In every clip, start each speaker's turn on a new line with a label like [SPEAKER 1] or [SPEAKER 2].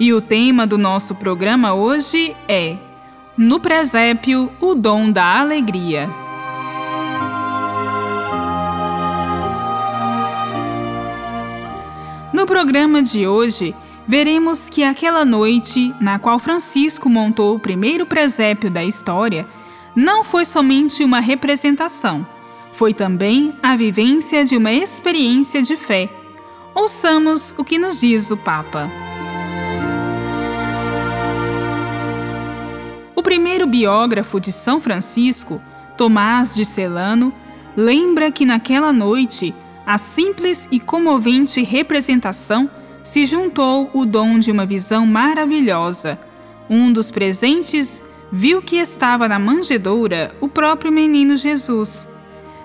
[SPEAKER 1] E o tema do nosso programa hoje é No presépio, o dom da alegria. No programa de hoje, veremos que aquela noite na qual Francisco montou o primeiro presépio da história não foi somente uma representação, foi também a vivência de uma experiência de fé. Ouçamos o que nos diz o Papa. Primeiro biógrafo de São Francisco, Tomás de Celano, lembra que naquela noite a simples e comovente representação se juntou o dom de uma visão maravilhosa. Um dos presentes viu que estava na manjedoura o próprio menino Jesus.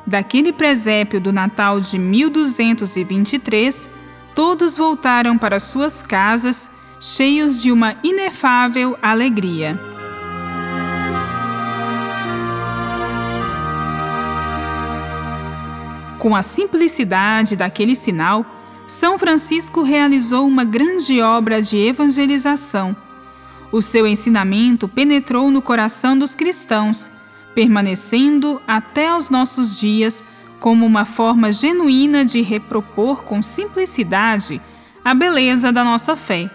[SPEAKER 1] Daquele presépio do Natal de 1223, todos voltaram para suas casas cheios de uma inefável alegria. Com a simplicidade daquele sinal, são Francisco realizou uma grande obra de evangelização. O seu ensinamento penetrou no coração dos cristãos, permanecendo até aos nossos dias como uma forma genuína de repropor com simplicidade a beleza da nossa fé.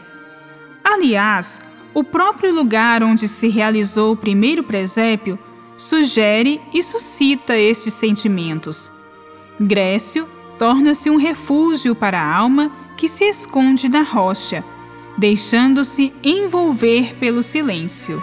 [SPEAKER 1] Aliás, o próprio lugar onde se realizou o primeiro presépio sugere e suscita estes sentimentos. Grécio torna-se um refúgio para a alma que se esconde na rocha, deixando-se envolver pelo silêncio.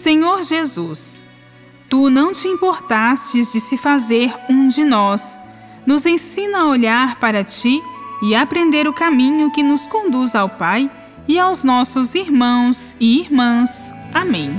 [SPEAKER 1] Senhor Jesus, tu não te importastes de se fazer um de nós. Nos ensina a olhar para ti e aprender o caminho que nos conduz ao Pai e aos nossos irmãos e irmãs. Amém.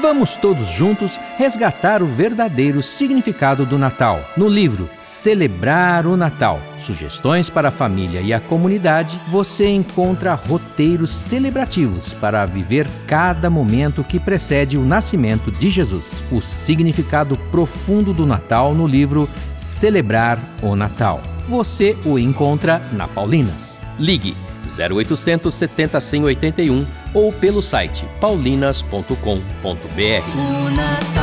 [SPEAKER 2] Vamos todos juntos resgatar o verdadeiro significado do Natal. No livro Celebrar o Natal Sugestões para a Família e a Comunidade, você encontra roteiros celebrativos para viver cada momento que precede o nascimento de Jesus. O significado profundo do Natal no livro Celebrar o Natal. Você o encontra na Paulinas. Ligue 0870 181 ou pelo site paulinas.com.br.